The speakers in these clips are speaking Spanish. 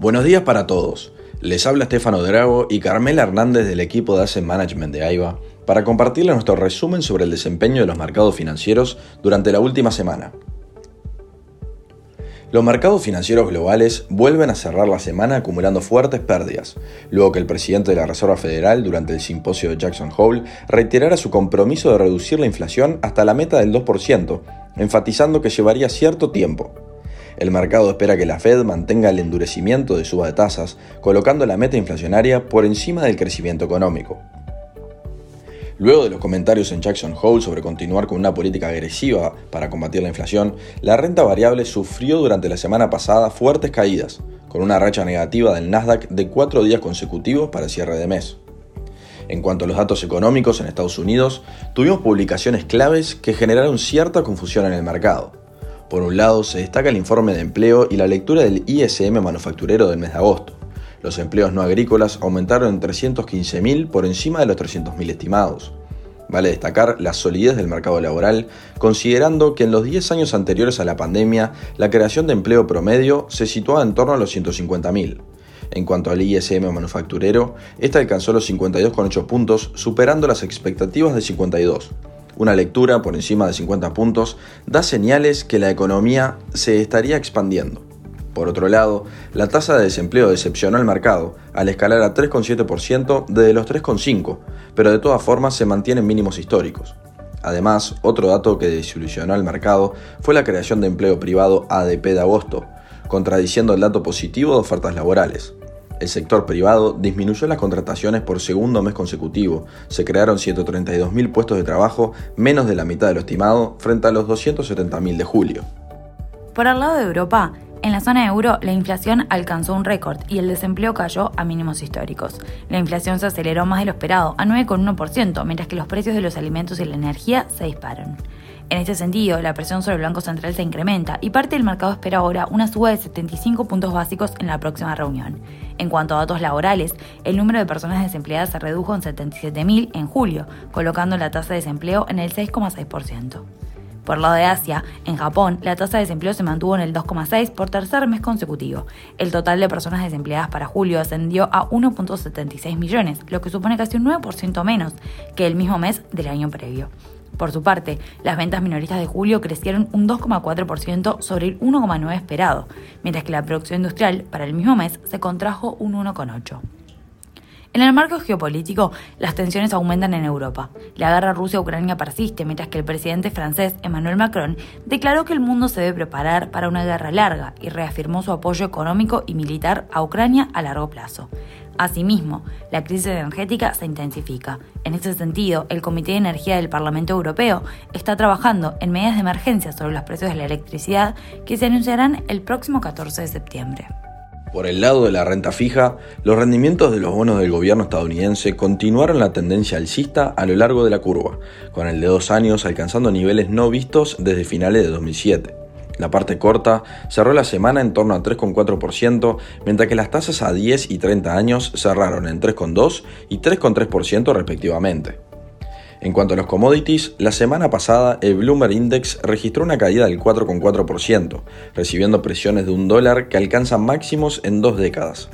Buenos días para todos. Les habla Estefano Drago y Carmela Hernández del equipo de Asset Management de AIBA para compartirles nuestro resumen sobre el desempeño de los mercados financieros durante la última semana. Los mercados financieros globales vuelven a cerrar la semana acumulando fuertes pérdidas, luego que el presidente de la Reserva Federal durante el simposio de Jackson Hole reiterara su compromiso de reducir la inflación hasta la meta del 2%, enfatizando que llevaría cierto tiempo. El mercado espera que la Fed mantenga el endurecimiento de suba de tasas, colocando la meta inflacionaria por encima del crecimiento económico. Luego de los comentarios en Jackson Hole sobre continuar con una política agresiva para combatir la inflación, la renta variable sufrió durante la semana pasada fuertes caídas, con una racha negativa del Nasdaq de cuatro días consecutivos para cierre de mes. En cuanto a los datos económicos en Estados Unidos, tuvimos publicaciones claves que generaron cierta confusión en el mercado. Por un lado, se destaca el informe de empleo y la lectura del ISM manufacturero del mes de agosto. Los empleos no agrícolas aumentaron en 315.000 por encima de los 300.000 estimados. Vale destacar la solidez del mercado laboral, considerando que en los 10 años anteriores a la pandemia, la creación de empleo promedio se situaba en torno a los 150.000. En cuanto al ISM manufacturero, este alcanzó los 52,8 puntos, superando las expectativas de 52. Una lectura por encima de 50 puntos da señales que la economía se estaría expandiendo. Por otro lado, la tasa de desempleo decepcionó al mercado al escalar a 3,7% desde los 3,5%, pero de todas formas se mantienen mínimos históricos. Además, otro dato que desilusionó al mercado fue la creación de empleo privado ADP de agosto, contradiciendo el dato positivo de ofertas laborales. El sector privado disminuyó las contrataciones por segundo mes consecutivo. Se crearon 132.000 puestos de trabajo, menos de la mitad de lo estimado, frente a los 270.000 de julio. Por el lado de Europa, en la zona euro, la inflación alcanzó un récord y el desempleo cayó a mínimos históricos. La inflación se aceleró más de lo esperado, a 9,1%, mientras que los precios de los alimentos y la energía se disparan. En este sentido, la presión sobre el Banco Central se incrementa y parte del mercado espera ahora una suba de 75 puntos básicos en la próxima reunión. En cuanto a datos laborales, el número de personas desempleadas se redujo en 77.000 en julio, colocando la tasa de desempleo en el 6,6%. Por lado de Asia, en Japón, la tasa de desempleo se mantuvo en el 2,6 por tercer mes consecutivo. El total de personas desempleadas para julio ascendió a 1.76 millones, lo que supone casi un 9% menos que el mismo mes del año previo. Por su parte, las ventas minoristas de julio crecieron un 2,4% sobre el 1,9 esperado, mientras que la producción industrial para el mismo mes se contrajo un 1,8. En el marco geopolítico, las tensiones aumentan en Europa. La guerra Rusia-Ucrania persiste, mientras que el presidente francés Emmanuel Macron declaró que el mundo se debe preparar para una guerra larga y reafirmó su apoyo económico y militar a Ucrania a largo plazo. Asimismo, la crisis energética se intensifica. En ese sentido, el Comité de Energía del Parlamento Europeo está trabajando en medidas de emergencia sobre los precios de la electricidad que se anunciarán el próximo 14 de septiembre. Por el lado de la renta fija, los rendimientos de los bonos del gobierno estadounidense continuaron la tendencia alcista a lo largo de la curva, con el de dos años alcanzando niveles no vistos desde finales de 2007. La parte corta cerró la semana en torno a 3,4%, mientras que las tasas a 10 y 30 años cerraron en 3,2 y 3,3% respectivamente. En cuanto a los commodities, la semana pasada el Bloomberg Index registró una caída del 4,4%, recibiendo presiones de un dólar que alcanzan máximos en dos décadas.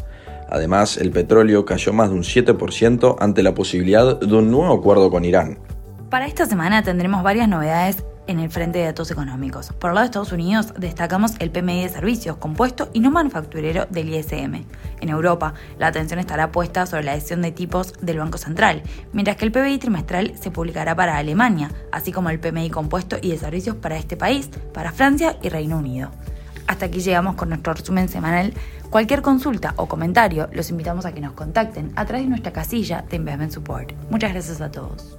Además, el petróleo cayó más de un 7% ante la posibilidad de un nuevo acuerdo con Irán. Para esta semana tendremos varias novedades en el frente de datos económicos. Por el lado de Estados Unidos destacamos el PMI de servicios compuesto y no manufacturero del ISM. En Europa, la atención estará puesta sobre la decisión de tipos del Banco Central, mientras que el PBI trimestral se publicará para Alemania, así como el PMI compuesto y de servicios para este país, para Francia y Reino Unido. Hasta aquí llegamos con nuestro resumen semanal. Cualquier consulta o comentario los invitamos a que nos contacten a través de nuestra casilla de Investment Support. Muchas gracias a todos.